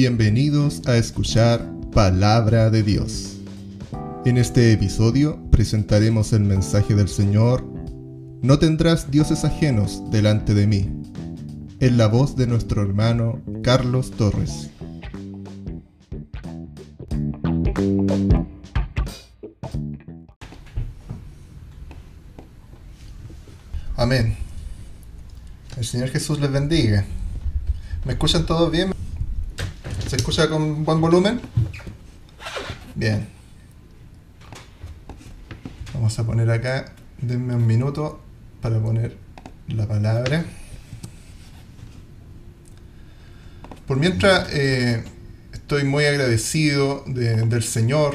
Bienvenidos a escuchar Palabra de Dios. En este episodio presentaremos el mensaje del Señor, No tendrás dioses ajenos delante de mí, en la voz de nuestro hermano Carlos Torres. Amén. El Señor Jesús les bendiga. ¿Me escuchan todos bien? ¿Se escucha con buen volumen? Bien. Vamos a poner acá, denme un minuto para poner la palabra. Por mientras, eh, estoy muy agradecido de- del Señor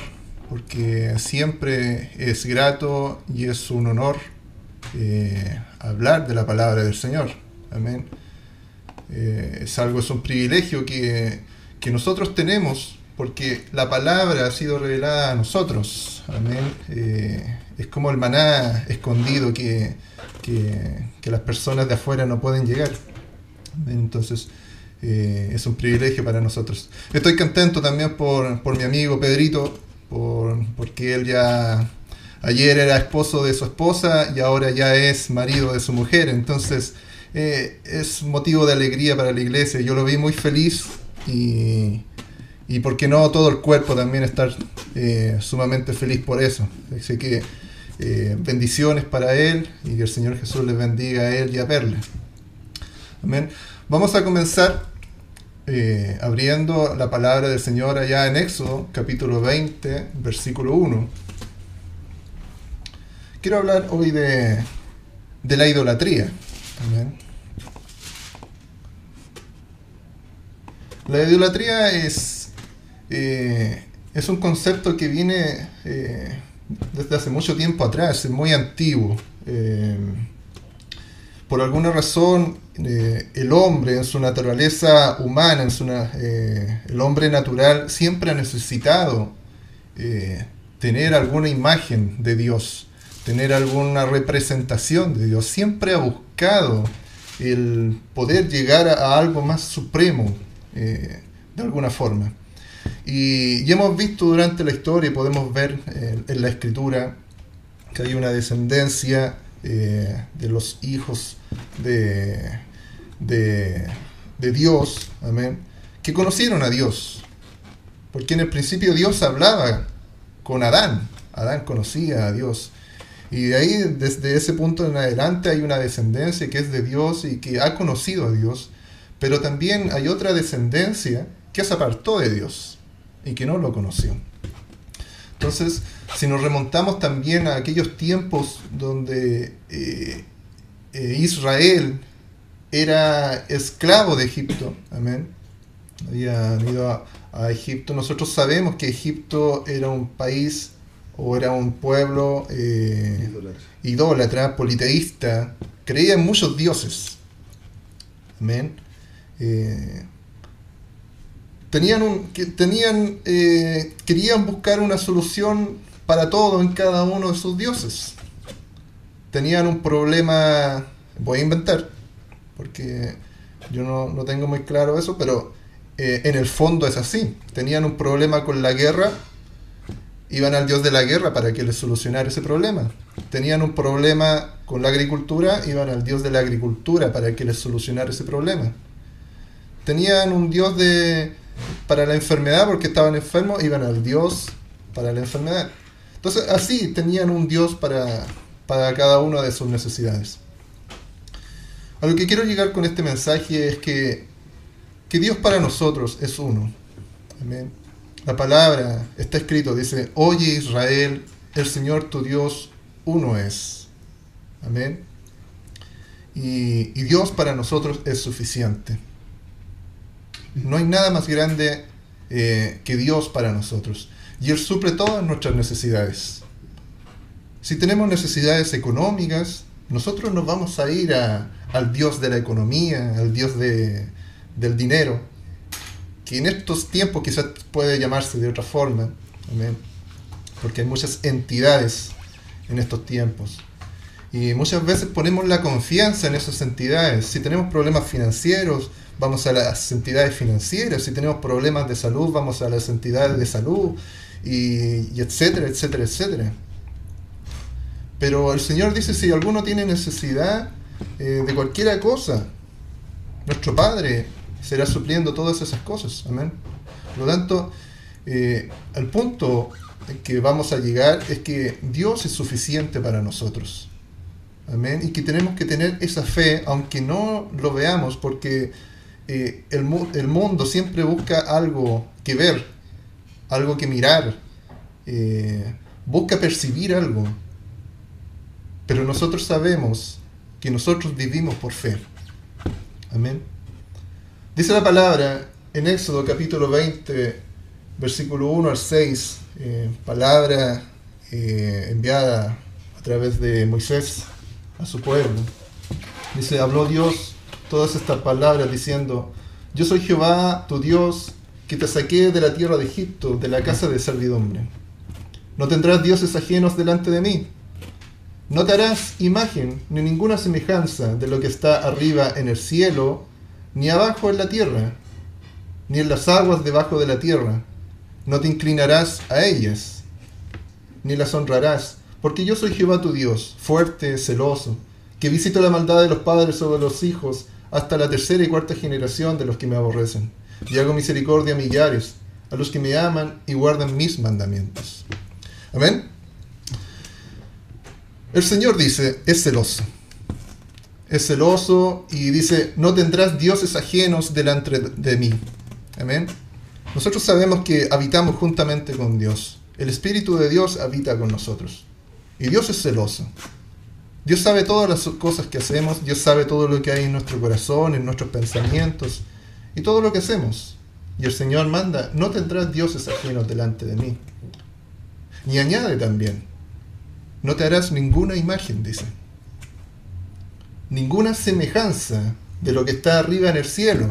porque siempre es grato y es un honor eh, hablar de la palabra del Señor. Amén. Eh, es algo, es un privilegio que, que nosotros tenemos porque la palabra ha sido revelada a nosotros. Amén. Eh, es como el maná escondido que, que, las personas de afuera no pueden llegar. Entonces, eh, es un privilegio para nosotros. Estoy contento también por, por mi amigo Pedrito, por, porque él ya ayer era esposo de su esposa y ahora ya es marido de su mujer. Entonces, eh, es motivo de alegría para la iglesia. Yo lo vi muy feliz y, y por qué no todo el cuerpo también estar eh, sumamente feliz por eso. Así que eh, bendiciones para él y que el Señor Jesús les bendiga a él y a Perla. Amén. Vamos a comenzar eh, abriendo la palabra del Señor allá en Éxodo, capítulo 20, versículo 1. Quiero hablar hoy de, de la idolatría. Amén. La idolatría es, eh, es un concepto que viene eh, desde hace mucho tiempo atrás, es muy antiguo. Eh, por alguna razón, el hombre en su naturaleza humana, en su el hombre natural, siempre ha necesitado tener alguna imagen de Dios, tener alguna representación de Dios. Siempre ha buscado el poder llegar a algo más supremo, eh, de alguna forma. Y, y hemos visto durante la historia, podemos ver eh, en la escritura, que hay una descendencia eh, de los hijos de, de, de Dios, amén, que conocieron a Dios. Porque en el principio Dios hablaba con Adán, Adán conocía a Dios. Y de ahí, desde ese punto en adelante, hay una descendencia que es de Dios y que ha conocido a Dios. Pero también hay otra descendencia que se apartó de Dios y que no lo conoció. Entonces, si nos remontamos también a aquellos tiempos donde eh, eh, Israel era esclavo de Egipto, amén, habían ido a, a Egipto, nosotros sabemos que Egipto era un país o era un pueblo eh, idólatra, politeísta, creía en muchos dioses, amén. Eh, tenían un, eh, querían buscar una solución para todo en cada uno de sus dioses. Tenían un problema, voy a inventar, porque yo no, no tengo muy claro eso, pero eh, en el fondo es así. Tenían un problema con la guerra, iban al dios de la guerra para que les solucionara ese problema. Tenían un problema con la agricultura, iban al dios de la agricultura para que les solucionara ese problema. Tenían un dios de, para la enfermedad porque estaban enfermos, iban al Dios para la enfermedad. Entonces, así tenían un Dios para, para cada una de sus necesidades. A lo que quiero llegar con este mensaje es que, que Dios para nosotros es uno. Amén. La palabra está escrito, dice, oye Israel, el Señor tu Dios uno es. Amén. Y, y Dios para nosotros es suficiente. No hay nada más grande eh, que Dios para nosotros. Y Él suple todas nuestras necesidades. Si tenemos necesidades económicas, nosotros nos vamos a ir a, al Dios de la economía, al Dios de, del dinero, que en estos tiempos quizás puede llamarse de otra forma, amén, porque hay muchas entidades en estos tiempos. Y muchas veces ponemos la confianza en esas entidades. Si tenemos problemas financieros, vamos a las entidades financieras. Si tenemos problemas de salud, vamos a las entidades de salud. Y, etcétera, etcétera, etcétera. Pero el Señor dice, si alguno tiene necesidad eh, de cualquier cosa, nuestro Padre será supliendo todas esas cosas. Amén. Por lo tanto, eh, el punto que vamos a llegar es que Dios es suficiente para nosotros. Amén. Y que tenemos que tener esa fe, aunque no lo veamos, porque eh, el, el, mundo siempre busca algo que ver, algo que mirar, eh, busca percibir algo. Pero nosotros sabemos que nosotros vivimos por fe. Amén. Dice la palabra en Éxodo capítulo 20, versículo 1 al 6, eh, palabra eh, enviada a través de Moisés a su pueblo. Dice, habló Dios todas estas palabras diciendo, yo soy Jehová, tu Dios, que te saqué de la tierra de Egipto, de la casa de servidumbre. No tendrás dioses ajenos delante de mí. No te harás imagen ni ninguna semejanza de lo que está arriba en el cielo, ni abajo en la tierra, ni en las aguas debajo de la tierra no te inclinarás a ellas, ni las honrarás, porque yo soy Jehová tu Dios, fuerte, celoso, que visito la maldad de los padres sobre los hijos hasta la tercera y cuarta generación de los que me aborrecen, y hago misericordia a millares, a los que me aman y guardan mis mandamientos. Amén. El Señor dice, es celoso. Es celoso y dice, no tendrás dioses ajenos delante de mí. Amén. Nosotros sabemos que habitamos juntamente con Dios. El Espíritu de Dios habita con nosotros. Y Dios es celoso. Dios sabe todas las cosas que hacemos, Dios sabe todo lo que hay en nuestro corazón, en nuestros pensamientos y todo lo que hacemos. Y el Señor manda, no tendrás dioses ajenos delante de mí. Y añade también, no te harás ninguna imagen, dice. Ninguna semejanza de lo que está arriba en el cielo,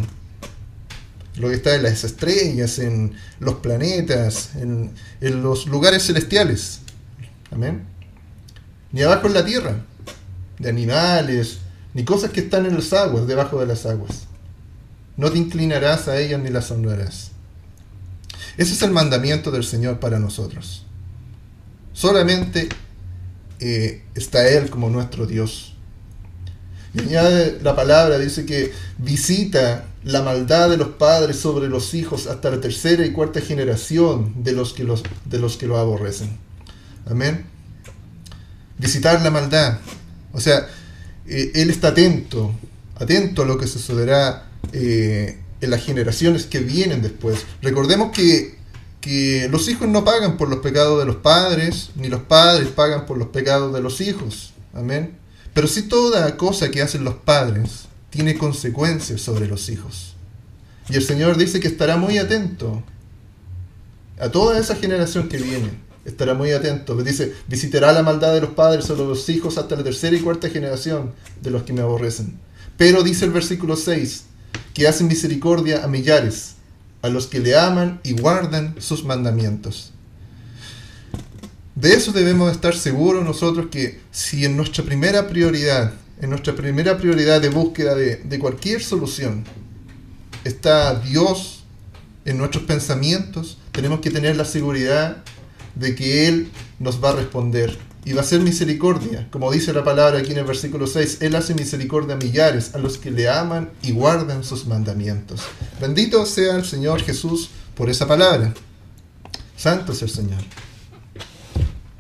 lo que está en las estrellas, en los planetas, en, los lugares celestiales. Amén. Ni abajo en la tierra, de animales, ni cosas que están en las aguas, debajo de las aguas. No te inclinarás a ellas ni las honrarás. Ese es el mandamiento del Señor para nosotros. Solamente eh, está Él como nuestro Dios. Y añade la palabra, dice que visita la maldad de los padres sobre los hijos hasta la tercera y cuarta generación de los que, los, de los que lo aborrecen. Amén. Visitar la maldad. O sea, eh, Él está atento, atento a lo que sucederá eh, en las generaciones que vienen después. Recordemos que, que los hijos no pagan por los pecados de los padres, ni los padres pagan por los pecados de los hijos. Amén. Pero si toda cosa que hacen los padres tiene consecuencias sobre los hijos. Y el Señor dice que estará muy atento a toda esa generación que viene. Estará muy atento. Dice, visitará la maldad de los padres sobre los hijos hasta la tercera y cuarta generación de los que me aborrecen. Pero dice el versículo 6, que hacen misericordia a millares, a los que le aman y guardan sus mandamientos. De eso debemos estar seguros nosotros que si en nuestra primera prioridad en nuestra primera prioridad de búsqueda de, cualquier solución está Dios en nuestros pensamientos, tenemos que tener la seguridad de que Él nos va a responder y va a ser misericordia. Como dice la palabra aquí en el versículo 6, Él hace misericordia a millares, a los que le aman y guardan sus mandamientos. Bendito sea el Señor Jesús por esa palabra. Santo es el Señor.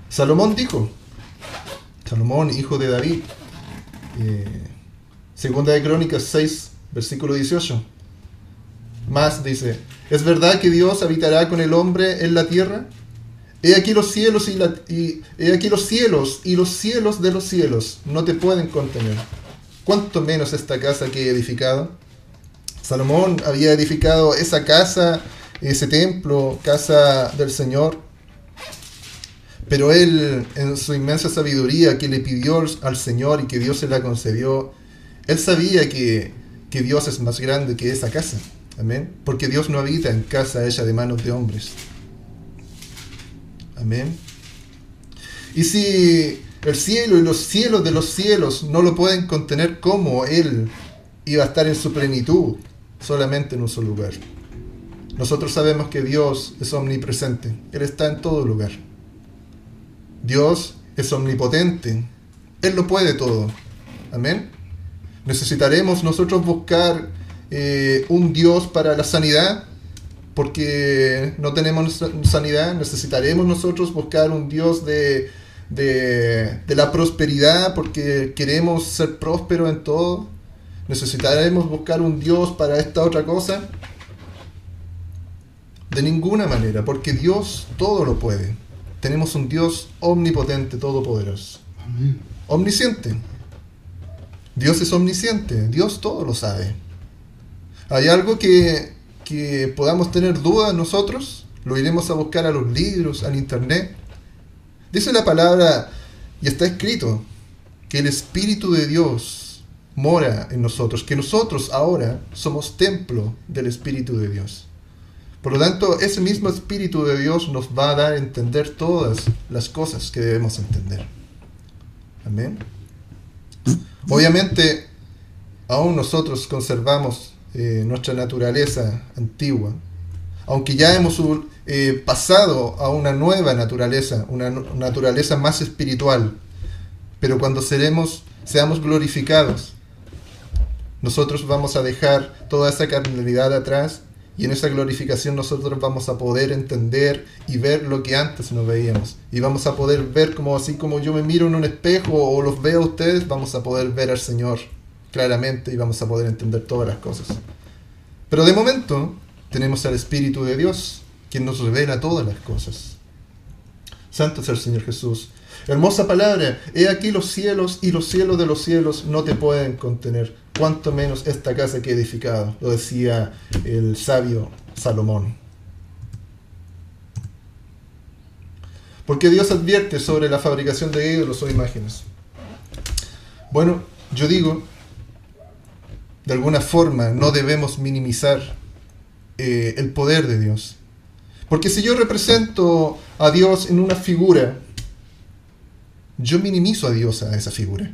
Salomón dijo, Salomón, hijo de David, eh, segunda de Crónicas 6, versículo 18. Más dice, ¿es verdad que Dios habitará con el hombre en la tierra? He aquí los cielos y, la, y aquí los cielos y los cielos de los cielos no te pueden contener. ¿Cuánto menos esta casa que he edificado? Salomón había edificado esa casa, ese templo, casa del Señor, pero él, en su inmensa sabiduría que le pidió al Señor y que Dios se la concedió, él sabía que, que Dios es más grande que esa casa. Amén. Porque Dios no habita en casa hecha de manos de hombres. Amén. Y si el cielo y los cielos de los cielos no lo pueden contener como Él iba a estar en su plenitud, solamente en un solo lugar. Nosotros sabemos que Dios es omnipresente, Él está en todo lugar. Dios es omnipotente, Él lo puede todo. Amén. Necesitaremos nosotros buscar eh, un Dios para la sanidad, porque no tenemos sanidad. Necesitaremos nosotros buscar un Dios de, de, de la prosperidad, porque queremos ser prósperos en todo. Necesitaremos buscar un Dios para esta otra cosa. De ninguna manera, porque Dios todo lo puede. Tenemos un Dios omnipotente, todopoderoso. Omnisciente. Dios es omnisciente, Dios todo lo sabe. ¿Hay algo que, que podamos tener dudas nosotros? Lo iremos a buscar a los libros, al internet. Dice la palabra, y está escrito, que el Espíritu de Dios mora en nosotros, que nosotros ahora somos templo del Espíritu de Dios. Por lo tanto, ese mismo Espíritu de Dios nos va a dar a entender todas las cosas que debemos entender. Amén. Obviamente, aún nosotros conservamos eh, nuestra naturaleza antigua, aunque ya hemos eh, pasado a una nueva naturaleza, una naturaleza más espiritual, pero cuando seremos, seamos glorificados, nosotros vamos a dejar toda esa carnalidad atrás y en esa glorificación nosotros vamos a poder entender y ver lo que antes no veíamos. Y vamos a poder ver como así como yo me miro en un espejo o los veo a ustedes, vamos a poder ver al Señor claramente y vamos a poder entender todas las cosas. Pero de momento tenemos al Espíritu de Dios, quien nos revela todas las cosas. Santo es el Señor Jesús. Hermosa palabra. He aquí los cielos y los cielos de los cielos no te pueden contener cuanto menos esta casa que he edificado, lo decía el sabio Salomón. Porque Dios advierte sobre la fabricación de ídolos o imágenes. Bueno, yo digo, de alguna forma no debemos minimizar eh, el poder de Dios. Porque si yo represento a Dios en una figura, yo minimizo a Dios a esa figura.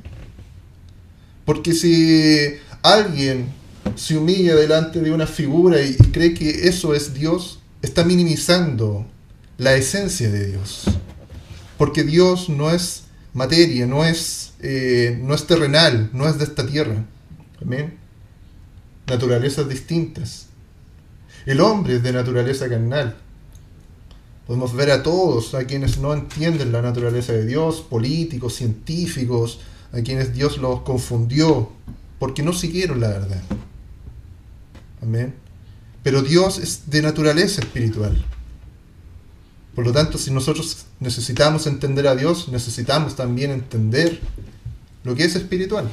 Porque si alguien se humilla delante de una figura y, cree que eso es Dios, está minimizando la esencia de Dios. Porque Dios no es materia, no es, eh, no es terrenal, no es de esta tierra. Amén. Naturalezas distintas. El hombre es de naturaleza carnal. Podemos ver a todos, a quienes no entienden la naturaleza de Dios, políticos, científicos, a quienes Dios los confundió porque no siguieron la verdad. Amén. Pero Dios es de naturaleza espiritual. Por lo tanto, si nosotros necesitamos entender a Dios, necesitamos también entender lo que es espiritual.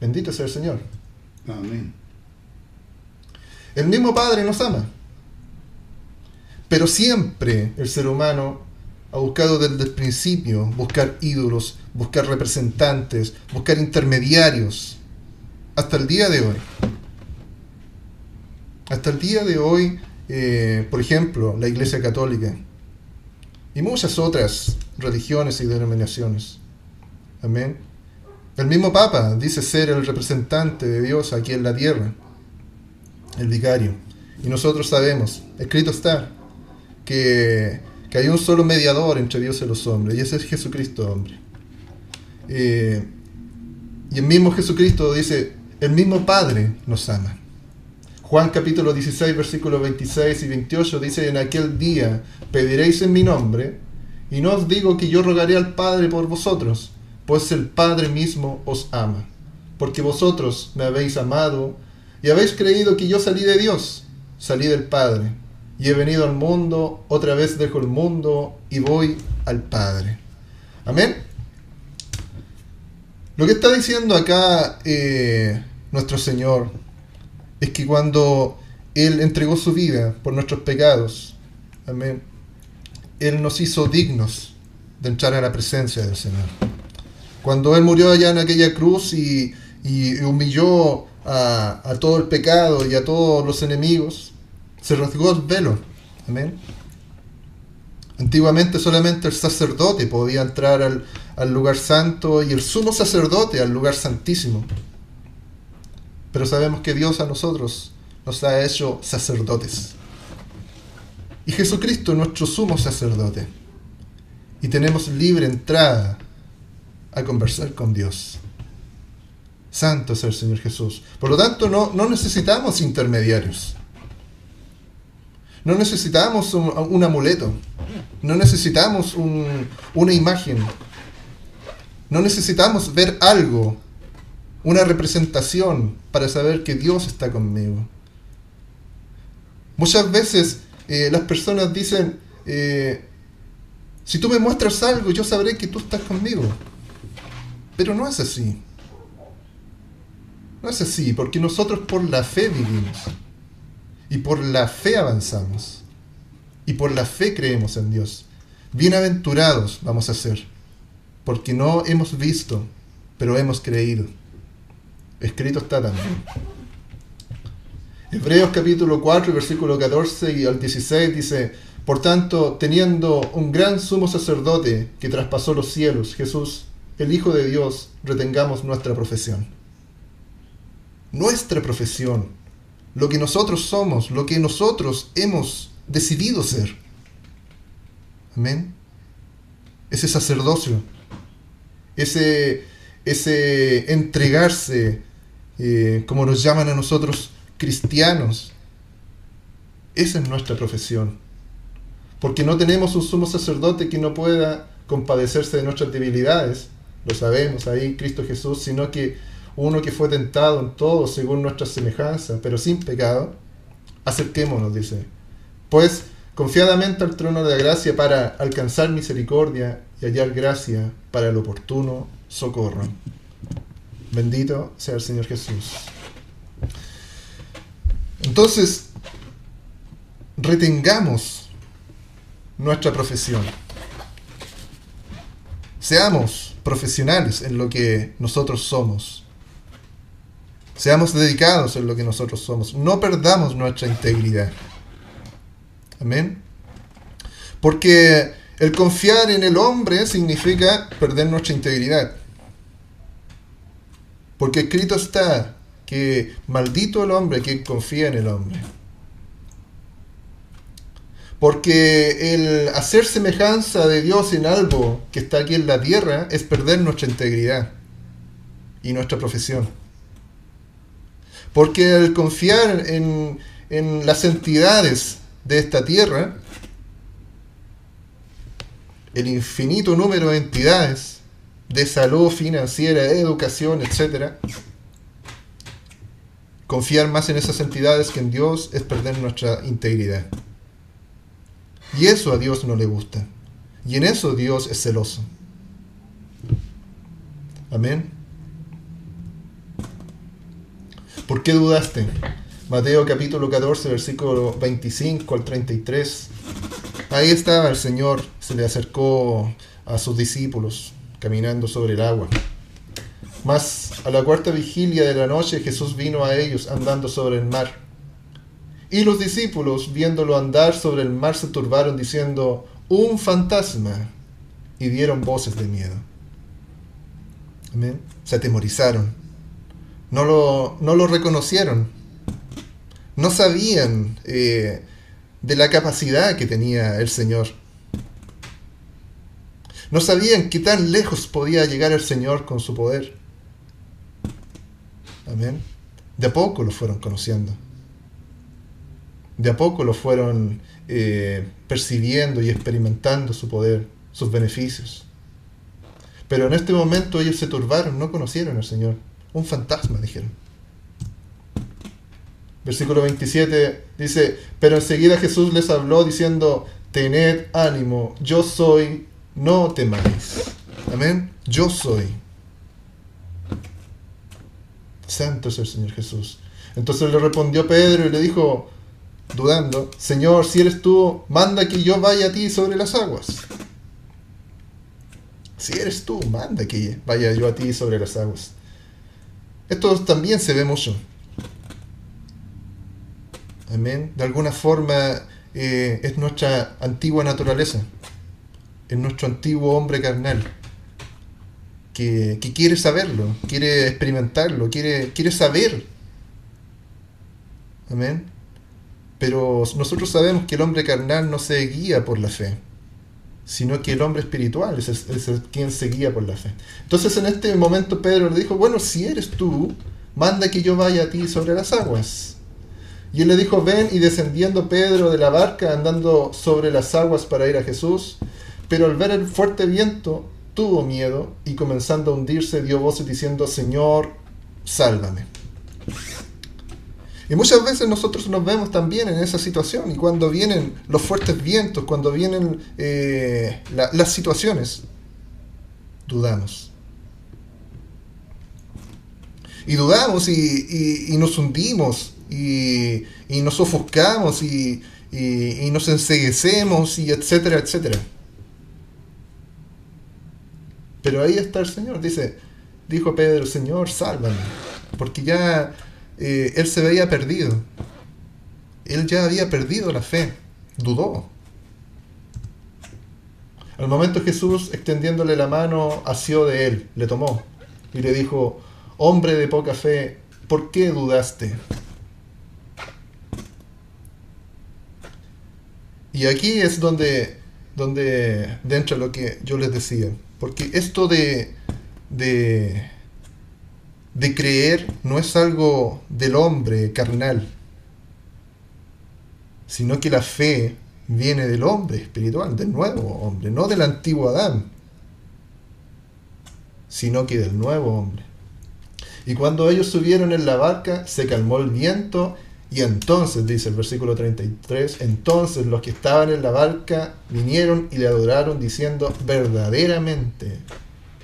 Bendito sea el Señor. Amén. El mismo Padre nos ama. Pero siempre el ser humano ha buscado desde el principio buscar ídolos, buscar representantes, buscar intermediarios, hasta el día de hoy. Hasta el día de hoy, eh, por ejemplo, la Iglesia Católica y muchas otras religiones y denominaciones. Amén. El mismo Papa dice ser el representante de Dios aquí en la tierra, el vicario. Y nosotros sabemos, escrito está, que que hay un solo mediador entre Dios y los hombres, y ese es Jesucristo hombre. Eh, y el mismo Jesucristo dice, el mismo Padre nos ama. Juan capítulo 16, versículos 26 y 28 dice, en aquel día pediréis en mi nombre, y no os digo que yo rogaré al Padre por vosotros, pues el Padre mismo os ama, porque vosotros me habéis amado y habéis creído que yo salí de Dios, salí del Padre y he venido al mundo, otra vez dejo el mundo y voy al Padre. Amén. Lo que está diciendo acá eh, nuestro Señor es que cuando Él entregó su vida por nuestros pecados, amén, Él nos hizo dignos de entrar a la presencia del Señor. Cuando Él murió allá en aquella cruz y, humilló a, todo el pecado y a todos los enemigos, se rasgó el velo. Amén. Antiguamente solamente el sacerdote podía entrar al, al lugar santo y el sumo sacerdote al lugar santísimo. Pero sabemos que Dios a nosotros nos ha hecho sacerdotes. Y Jesucristo es nuestro sumo sacerdote. Y tenemos libre entrada a conversar con Dios. Santo es el Señor Jesús. Por lo tanto, no, no necesitamos intermediarios. No necesitamos un, amuleto. No necesitamos un, una imagen. No necesitamos ver algo, una representación para saber que Dios está conmigo. Muchas veces eh, las personas dicen, eh, si tú me muestras algo, yo sabré que tú estás conmigo. Pero no es así. No es así, porque nosotros por la fe vivimos. Y por la fe avanzamos. Y por la fe creemos en Dios. Bienaventurados vamos a ser. Porque no hemos visto, pero hemos creído. Escrito está también. Hebreos capítulo 4, versículo 14 y al 16 dice, Por tanto, teniendo un gran sumo sacerdote que traspasó los cielos, Jesús, el Hijo de Dios, retengamos nuestra profesión. Nuestra profesión, lo que nosotros somos, lo que nosotros hemos decidido ser. Amén. Ese sacerdocio, ese, ese entregarse, eh, como nos llaman a nosotros, cristianos. Esa es nuestra profesión. Porque no tenemos un sumo sacerdote que no pueda compadecerse de nuestras debilidades, lo sabemos ahí, Cristo Jesús, sino que uno que fue tentado en todo según nuestra semejanza, pero sin pecado, acerquémonos, dice. Pues confiadamente al trono de la gracia para alcanzar misericordia y hallar gracia para el oportuno socorro. Bendito sea el Señor Jesús. Entonces, retengamos nuestra profesión. Seamos profesionales en lo que nosotros somos. Seamos dedicados en lo que nosotros somos. No perdamos nuestra integridad. Amén. Porque el confiar en el hombre significa perder nuestra integridad. Porque escrito está, que maldito el hombre que confía en el hombre. Porque el hacer semejanza de Dios en algo que está aquí en la tierra es perder nuestra integridad y nuestra profesión. Porque el confiar en, en las entidades de esta tierra, el infinito número de entidades de salud financiera, educación, etc., Confiar más en esas entidades que en Dios es perder nuestra integridad. Y eso a Dios no le gusta. Y en eso Dios es celoso. Amén. ¿Por qué dudaste? Mateo capítulo 14, versículo 25 al 33. Ahí estaba el Señor, se le acercó a sus discípulos caminando sobre el agua. Mas a la cuarta vigilia de la noche Jesús vino a ellos andando sobre el mar. Y los discípulos, viéndolo andar sobre el mar, se turbaron diciendo, un fantasma, y dieron voces de miedo. Amén. Se atemorizaron. No lo, no lo reconocieron. No sabían eh, de la capacidad que tenía el Señor. No sabían qué tan lejos podía llegar el Señor con su poder. Amén. De poco lo fueron conociendo. De a poco lo fueron eh, percibiendo y experimentando su poder, sus beneficios. Pero en este momento ellos se turbaron, no conocieron al Señor. Un fantasma, dijeron. Versículo 27 dice, pero enseguida Jesús les habló diciendo, tened ánimo, yo soy, no temáis. Amén. Yo soy. Santo es el Señor Jesús. Entonces le respondió Pedro y le dijo, dudando, Señor, si eres tú, manda que yo vaya a ti sobre las aguas. Si eres tú, manda que vaya yo a ti sobre las aguas. Esto también se ve mucho. Amén. De alguna forma eh, es nuestra antigua naturaleza. en nuestro antiguo hombre carnal, que, quiere saberlo, quiere experimentarlo, quiere, quiere saber. Amén. Pero nosotros sabemos que el hombre carnal no se guía por la fe, sino que el hombre espiritual es, quien se guía por la fe. Entonces en este momento Pedro le dijo, bueno, si eres tú, manda que yo vaya a ti sobre las aguas. Y él le dijo, ven, y descendiendo Pedro de la barca, andando sobre las aguas para ir a Jesús, pero al ver el fuerte viento, tuvo miedo, y comenzando a hundirse, dio voces diciendo, Señor, sálvame. Y muchas veces nosotros nos vemos también en esa situación, y cuando vienen los fuertes vientos, cuando vienen eh, las situaciones, dudamos. Y dudamos y nos hundimos y, nos ofuscamos y, nos enseguecemos y etcétera, etcétera. Pero ahí está el Señor, dice, dijo Pedro, Señor, sálvame, porque ya eh, él se veía perdido. Él ya había perdido la fe, dudó. Al momento Jesús, extendiéndole la mano, asió de él, le tomó y le dijo, hombre de poca fe, ¿por qué dudaste? Y aquí es donde, donde entra lo que yo les decía. Porque esto de, de, de creer no es algo del hombre carnal, sino que la fe viene del hombre espiritual, del nuevo hombre, no del antiguo Adán, sino que del nuevo hombre. Y cuando ellos subieron en la barca, se calmó el viento y entonces, dice el versículo 33, entonces los que estaban en la barca vinieron y le adoraron diciendo, verdaderamente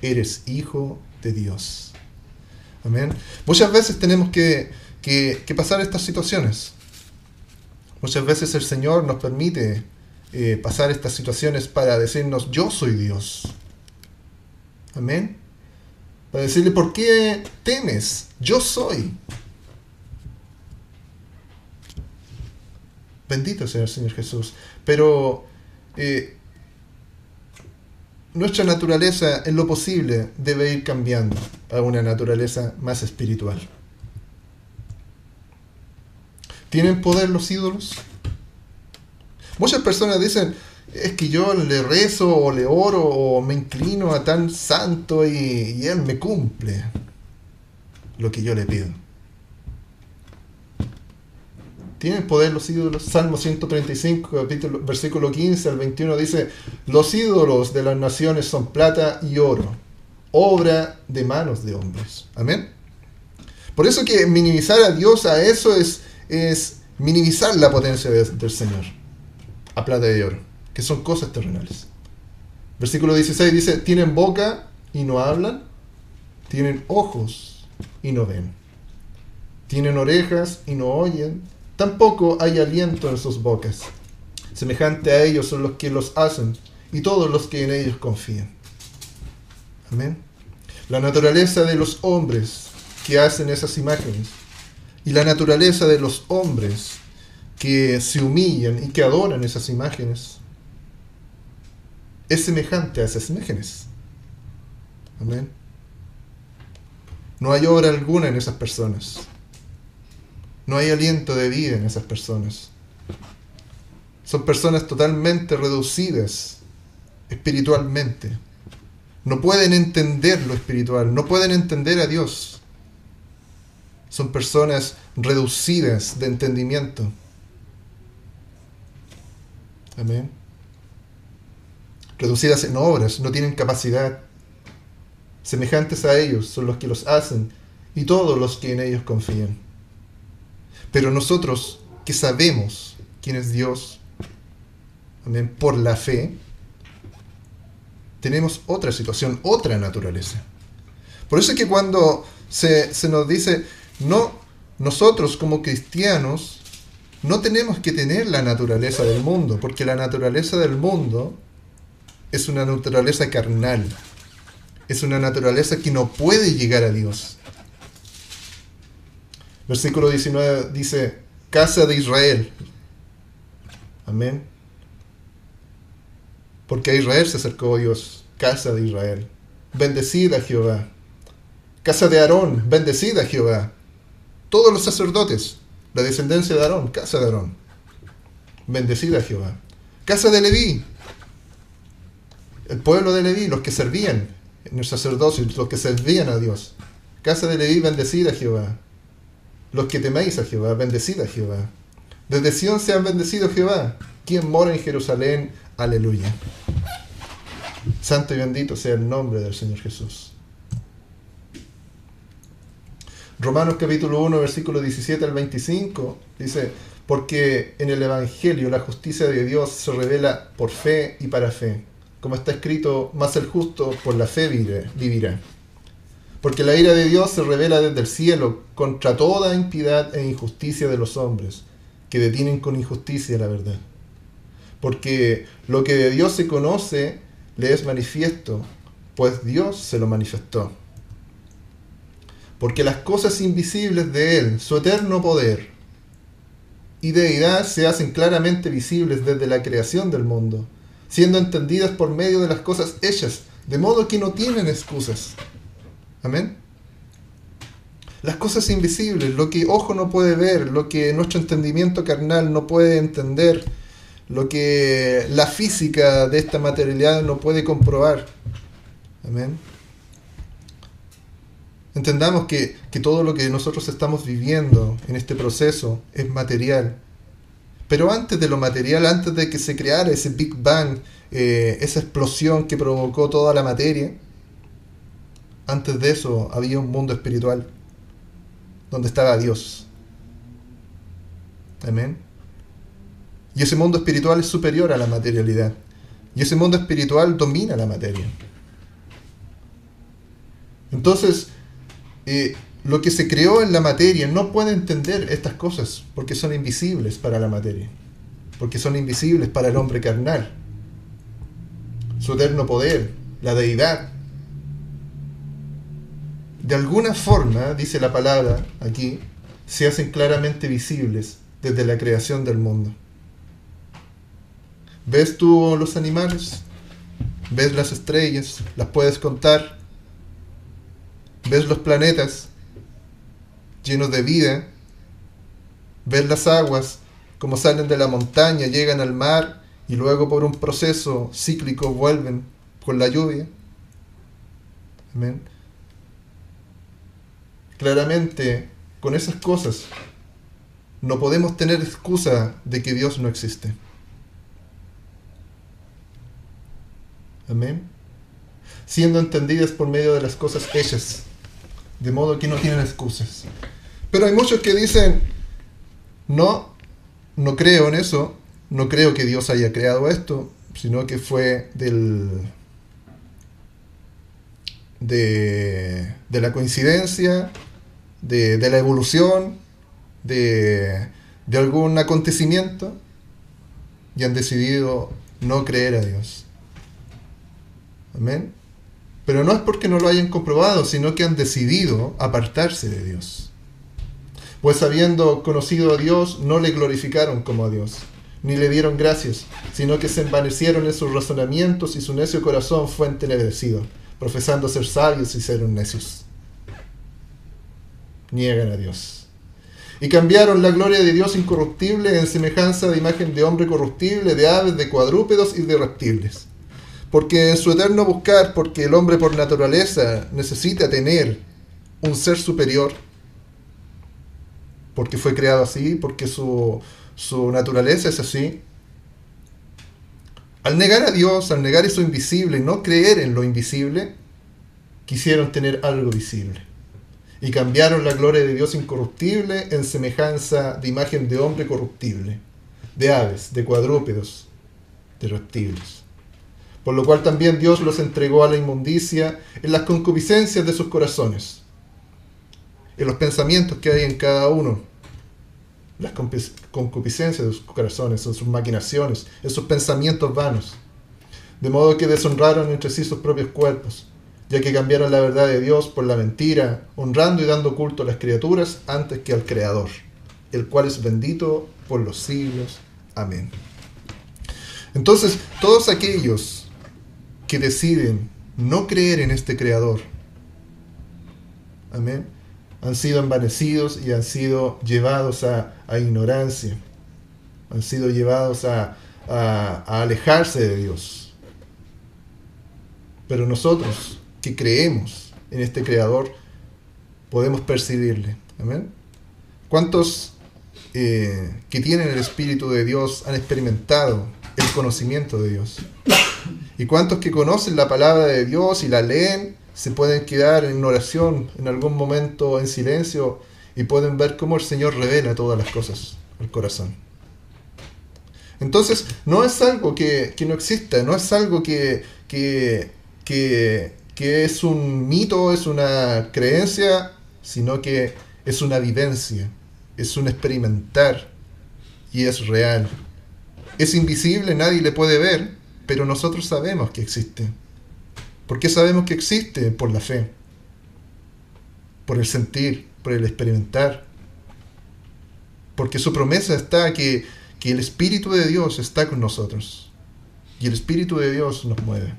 eres hijo de Dios. Muchas veces tenemos que, pasar estas situaciones. Muchas veces el Señor nos permite eh, pasar estas situaciones para decirnos, yo soy Dios. Amén. Para decirle, ¿por qué temes? Yo soy. Bendito sea el Señor Jesús. Pero eh, nuestra naturaleza, en lo posible, debe ir cambiando a una naturaleza más espiritual. ¿Tienen poder los ídolos? Muchas personas dicen, es que yo le rezo o le oro o me inclino a tan santo y, y él me cumple lo que yo le pido. ¿Tienen poder los ídolos? Salmo 135, capítulo, versículo 15 al 21 dice, los ídolos de las naciones son plata y oro, obra de manos de hombres. Amén. Por eso que minimizar a Dios a eso es, es minimizar la potencia del Señor, a plata y oro, que son cosas terrenales. Versículo 16 dice, tienen boca y no hablan, tienen ojos y no ven, tienen orejas y no oyen, Tampoco hay aliento en sus bocas. Semejante a ellos son los que los hacen y todos los que en ellos confían. Amén. La naturaleza de los hombres que hacen esas imágenes y la naturaleza de los hombres que se humillan y que adoran esas imágenes es semejante a esas imágenes. Amén. No hay obra alguna en esas personas. No hay aliento de vida en esas personas. Son personas totalmente reducidas espiritualmente. No pueden entender lo espiritual, no pueden entender a Dios. Son personas reducidas de entendimiento. Amén. Reducidas en obras, no tienen capacidad. Semejantes a ellos son los que los hacen y todos los que en ellos confían. Pero nosotros que sabemos quién es Dios, por la fe, tenemos otra situación, otra naturaleza. Por eso es que cuando se, se nos dice, no, nosotros como cristianos no tenemos que tener la naturaleza del mundo, porque la naturaleza del mundo es una naturaleza carnal, es una naturaleza que no puede llegar a Dios. Versículo 19 dice, casa de Israel. Amén. Porque a Israel se acercó Dios, casa de Israel. Bendecida Jehová. Casa de Aarón, bendecida Jehová. Todos los sacerdotes, la descendencia de Aarón, casa de Aarón. Bendecida Jehová. Casa de Leví, el pueblo de Leví, los que servían en el sacerdocio, los que servían a Dios. Casa de Leví, bendecida Jehová. Los que teméis a Jehová, bendecida Jehová. Desde Sión sean bendecidos Jehová. Quien mora en Jerusalén, aleluya. Santo y bendito sea el nombre del Señor Jesús. Romanos capítulo 1, versículo 17 al 25 dice, porque en el Evangelio la justicia de Dios se revela por fe y para fe. Como está escrito, más el justo por la fe vivirá. Porque la ira de Dios se revela desde el cielo contra toda impiedad e injusticia de los hombres, que detienen con injusticia la verdad. Porque lo que de Dios se conoce le es manifiesto, pues Dios se lo manifestó. Porque las cosas invisibles de Él, su eterno poder y deidad se hacen claramente visibles desde la creación del mundo, siendo entendidas por medio de las cosas hechas, de modo que no tienen excusas. Amén. Las cosas invisibles, lo que ojo no puede ver, lo que nuestro entendimiento carnal no puede entender, lo que la física de esta materialidad no puede comprobar. Amén. Entendamos que, todo lo que nosotros estamos viviendo en este proceso es material. Pero antes de lo material, antes de que se creara ese Big Bang, eh, esa explosión que provocó toda la materia, antes de eso había un mundo espiritual donde estaba Dios. Amén. Y ese mundo espiritual es superior a la materialidad. Y ese mundo espiritual domina la materia. Entonces, eh, lo que se creó en la materia no puede entender estas cosas porque son invisibles para la materia, porque son invisibles para el hombre carnal. Su eterno poder, la deidad. De alguna forma, dice la palabra aquí, se hacen claramente visibles desde la creación del mundo. ¿Ves tú los animales? ¿Ves las estrellas? ¿Las puedes contar? ¿Ves los planetas llenos de vida? ¿Ves las aguas como salen de la montaña, llegan al mar y luego por un proceso cíclico vuelven con la lluvia? Amén. Claramente, con esas cosas, no podemos tener excusa de que Dios no existe. Amén. Siendo entendidas por medio de las cosas hechas, de modo que no tienen excusas. Pero hay muchos que dicen, no, no creo en eso, no creo que Dios haya creado esto, sino que fue del, de, de la coincidencia, de, de la evolución, de, de algún acontecimiento, y han decidido no creer a Dios. Amén. Pero no es porque no lo hayan comprobado, sino que han decidido apartarse de Dios. Pues habiendo conocido a Dios, no le glorificaron como a Dios, ni le dieron gracias, sino que se envanecieron en sus razonamientos y su necio corazón fue entenebrecido, profesando ser sabios y ser necios. Niegan a Dios. Y cambiaron la gloria de Dios incorruptible en semejanza de imagen de hombre corruptible, de aves, de cuadrúpedos y de reptiles porque en su eterno buscar, porque el hombre por naturaleza necesita tener un ser superior, porque fue creado así, porque su, su naturaleza es así. Al negar a Dios, al negar eso invisible no creer en lo invisible, quisieron tener algo visible. Y cambiaron la gloria de Dios incorruptible en semejanza de imagen de hombre corruptible, de aves, de cuadrúpedos, de reptiles. Por lo cual también Dios los entregó a la inmundicia en las concupiscencias de sus corazones, en los pensamientos que hay en cada uno, las concupiscencias de sus corazones, en sus maquinaciones, en sus pensamientos vanos, de modo que deshonraron entre sí sus propios cuerpos, ya que cambiaron la verdad de Dios por la mentira, honrando y dando culto a las criaturas antes que al Creador, el cual es bendito por los siglos. Amén. Entonces, todos aquellos que deciden no creer en este Creador, amén, han sido envanecidos y han sido llevados a, ignorancia, han sido llevados a, a alejarse de Dios. Pero nosotros que creemos en este Creador, podemos percibirle. Amén. ¿Cuántos eh, que tienen el Espíritu de Dios han experimentado el conocimiento de Dios? ¿Y cuántos que conocen la palabra de Dios y la leen se pueden quedar en oración en algún momento en silencio y pueden ver cómo el Señor revela todas las cosas al corazón? Entonces, no es algo que, no exista, no es algo que, que, que es un mito, es una creencia, sino que es una vivencia, es un experimentar y es real. Es invisible, nadie le puede ver, pero nosotros sabemos que existe. ¿Por qué sabemos que existe? Por la fe, por el sentir, por el experimentar. Porque su promesa está que, que el Espíritu de Dios está con nosotros. Y el Espíritu de Dios nos mueve.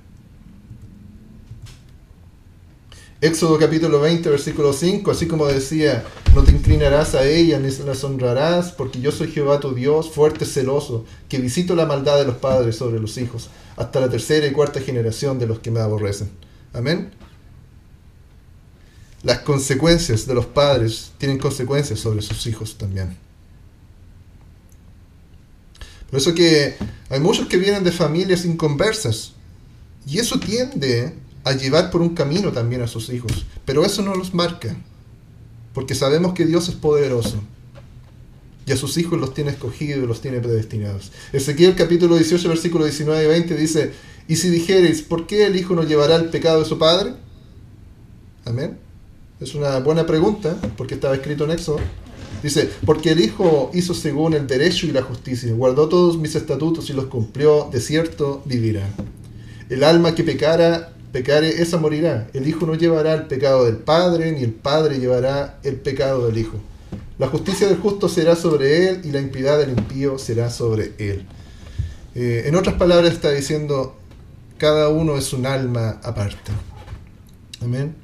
Éxodo capítulo 20, versículo 5, así como decía, no te inclinarás a ella ni las honrarás, porque yo soy Jehová tu Dios, fuerte, celoso, que visito la maldad de los padres sobre los hijos, hasta la tercera y cuarta generación de los que me aborrecen. Amén. Las consecuencias de los padres tienen consecuencias sobre sus hijos también. Por eso que hay muchos que vienen de familias inconversas, y eso tiende a llevar por un camino también a sus hijos. Pero eso no los marca, porque sabemos que Dios es poderoso y a sus hijos los tiene escogidos y los tiene predestinados. Ezequiel capítulo 18, versículo 19 y 20 dice, y si dijereis, ¿por qué el hijo no llevará el pecado de su padre? Amén. Es una buena pregunta, porque estaba escrito en Éxodo. Dice, porque el Hijo hizo según el derecho y la justicia, guardó todos mis estatutos y los cumplió, de cierto vivirá. El alma que pecara pecare, esa morirá. El Hijo no llevará el pecado del Padre, ni el Padre llevará el pecado del Hijo. La justicia del justo será sobre él y la impiedad del impío será sobre él. Eh, en otras palabras está diciendo, cada uno es un alma aparte. Amén.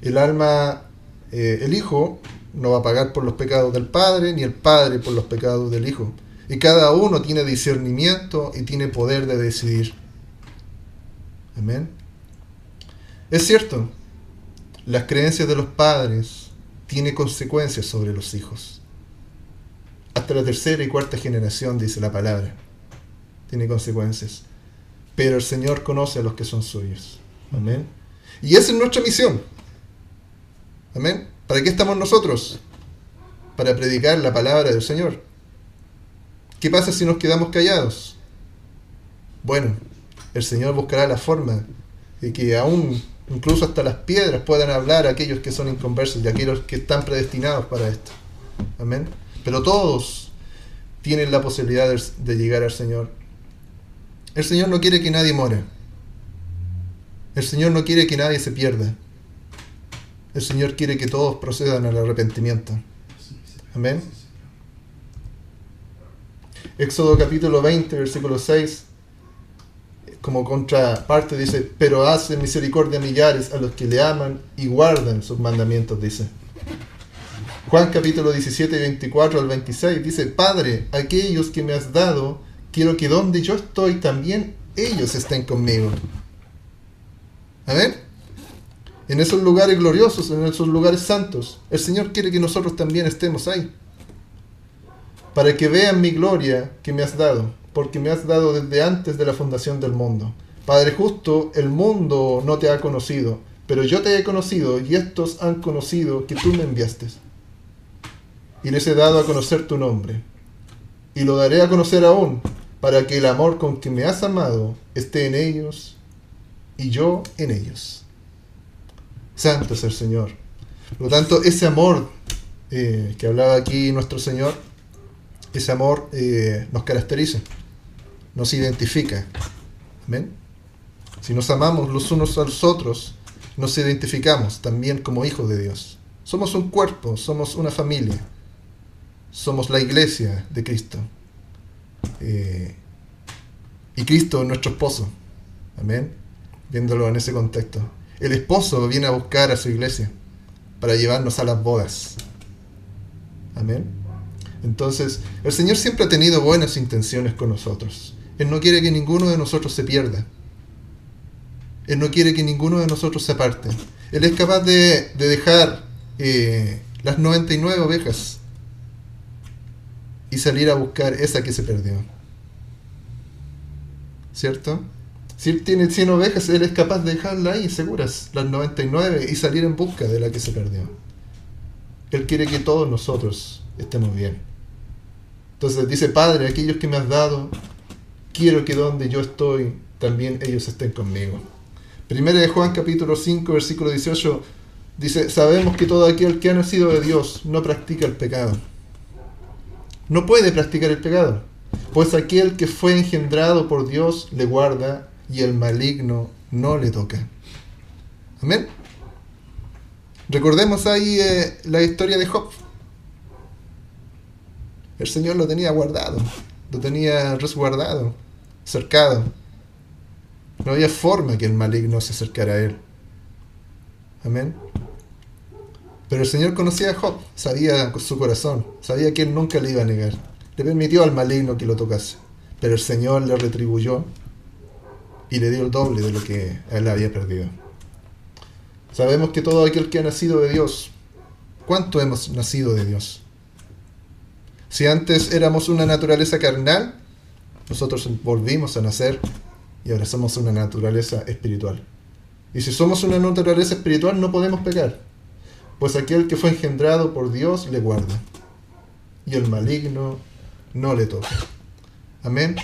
El alma, eh, el Hijo no va a pagar por los pecados del Padre, ni el Padre por los pecados del Hijo. Y cada uno tiene discernimiento y tiene poder de decidir. Amén. Es cierto, las creencias de los padres tienen consecuencias sobre los hijos. Hasta la tercera y cuarta generación, dice la palabra, tiene consecuencias. Pero el Señor conoce a los que son suyos. Amén. Y esa es nuestra misión. Amén. ¿Para qué estamos nosotros? Para predicar la palabra del Señor. ¿Qué pasa si nos quedamos callados? Bueno, el Señor buscará la forma de que aún incluso hasta las piedras puedan hablar a aquellos que son inconversos y aquellos que están predestinados para esto. Amén. Pero todos tienen la posibilidad de, llegar al Señor. El Señor no quiere que nadie muera. El Señor no quiere que nadie se pierda. El Señor quiere que todos procedan al arrepentimiento. Amén. Éxodo capítulo 20, versículo 6 como contraparte dice, pero hace misericordia a millares a los que le aman y guardan sus mandamientos, dice. Juan capítulo 17, 24 al 26 dice, Padre, aquellos que me has dado, quiero que donde yo estoy también ellos estén conmigo. Amén. En esos lugares gloriosos, en esos lugares santos, el Señor quiere que nosotros también estemos ahí. Para que vean mi gloria que me has dado porque me has dado desde antes de la fundación del mundo. Padre justo, el mundo no te ha conocido, pero yo te he conocido y estos han conocido que tú me enviaste. Y les he dado a conocer tu nombre. Y lo daré a conocer aún, para que el amor con que me has amado esté en ellos y yo en ellos. Santo es el Señor. Por lo tanto, ese amor eh, que hablaba aquí nuestro Señor, ese amor eh, nos caracteriza nos identifica. Amén. Si nos amamos los unos a los otros, nos identificamos también como hijos de Dios. Somos un cuerpo, somos una familia, somos la iglesia de Cristo. Eh, Y Cristo es nuestro esposo. Amén. Viéndolo en ese contexto. El esposo viene a buscar a su iglesia para llevarnos a las bodas. Amén. Entonces, el Señor siempre ha tenido buenas intenciones con nosotros. Él no quiere que ninguno de nosotros se pierda. Él no quiere que ninguno de nosotros se aparte. Él es capaz de, dejar eh, las 99 ovejas y salir a buscar esa que se perdió. ¿Cierto? Si él tiene 100 ovejas, él es capaz de dejarla ahí seguras, las 99, y salir en busca de la que se perdió. Él quiere que todos nosotros estemos bien. Entonces dice, Padre, aquellos que me has dado, quiero que donde yo estoy, también ellos estén conmigo. Primera de Juan capítulo 5, versículo 18, dice, sabemos que todo aquel que ha nacido de Dios no practica el pecado. No puede practicar el pecado, pues aquel que fue engendrado por Dios le guarda y el maligno no le toca. Amén. Recordemos ahí eh, la historia de Job. El Señor lo tenía guardado, lo tenía resguardado, cercado. No había forma que el maligno se acercara a él. Amén. Pero el Señor conocía a Job, sabía su corazón, sabía que él nunca le iba a negar. Le permitió al maligno que lo tocase. Pero el Señor le retribuyó y le dio el doble de lo que él había perdido. Sabemos que todo aquel que ha nacido de Dios, ¿cuánto hemos nacido de Dios? Si antes éramos una naturaleza carnal, nosotros volvimos a nacer y ahora somos una naturaleza espiritual. Y si somos una naturaleza espiritual no podemos pecar, pues aquel que fue engendrado por Dios le guarda, y el maligno no le toca. Amén.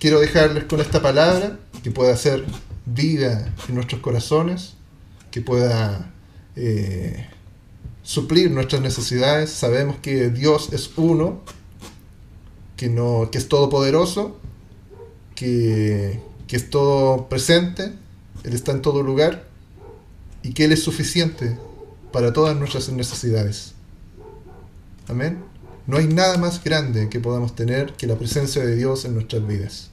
Quiero dejarles con esta palabra que pueda hacer vida en nuestros corazones, que pueda eh, suplir nuestras necesidades. Sabemos que Dios es uno, que, no, que es todopoderoso, que, que es todo presente, Él está en todo lugar y que Él es suficiente para todas nuestras necesidades. Amén. No hay nada más grande que podamos tener que la presencia de Dios en nuestras vidas.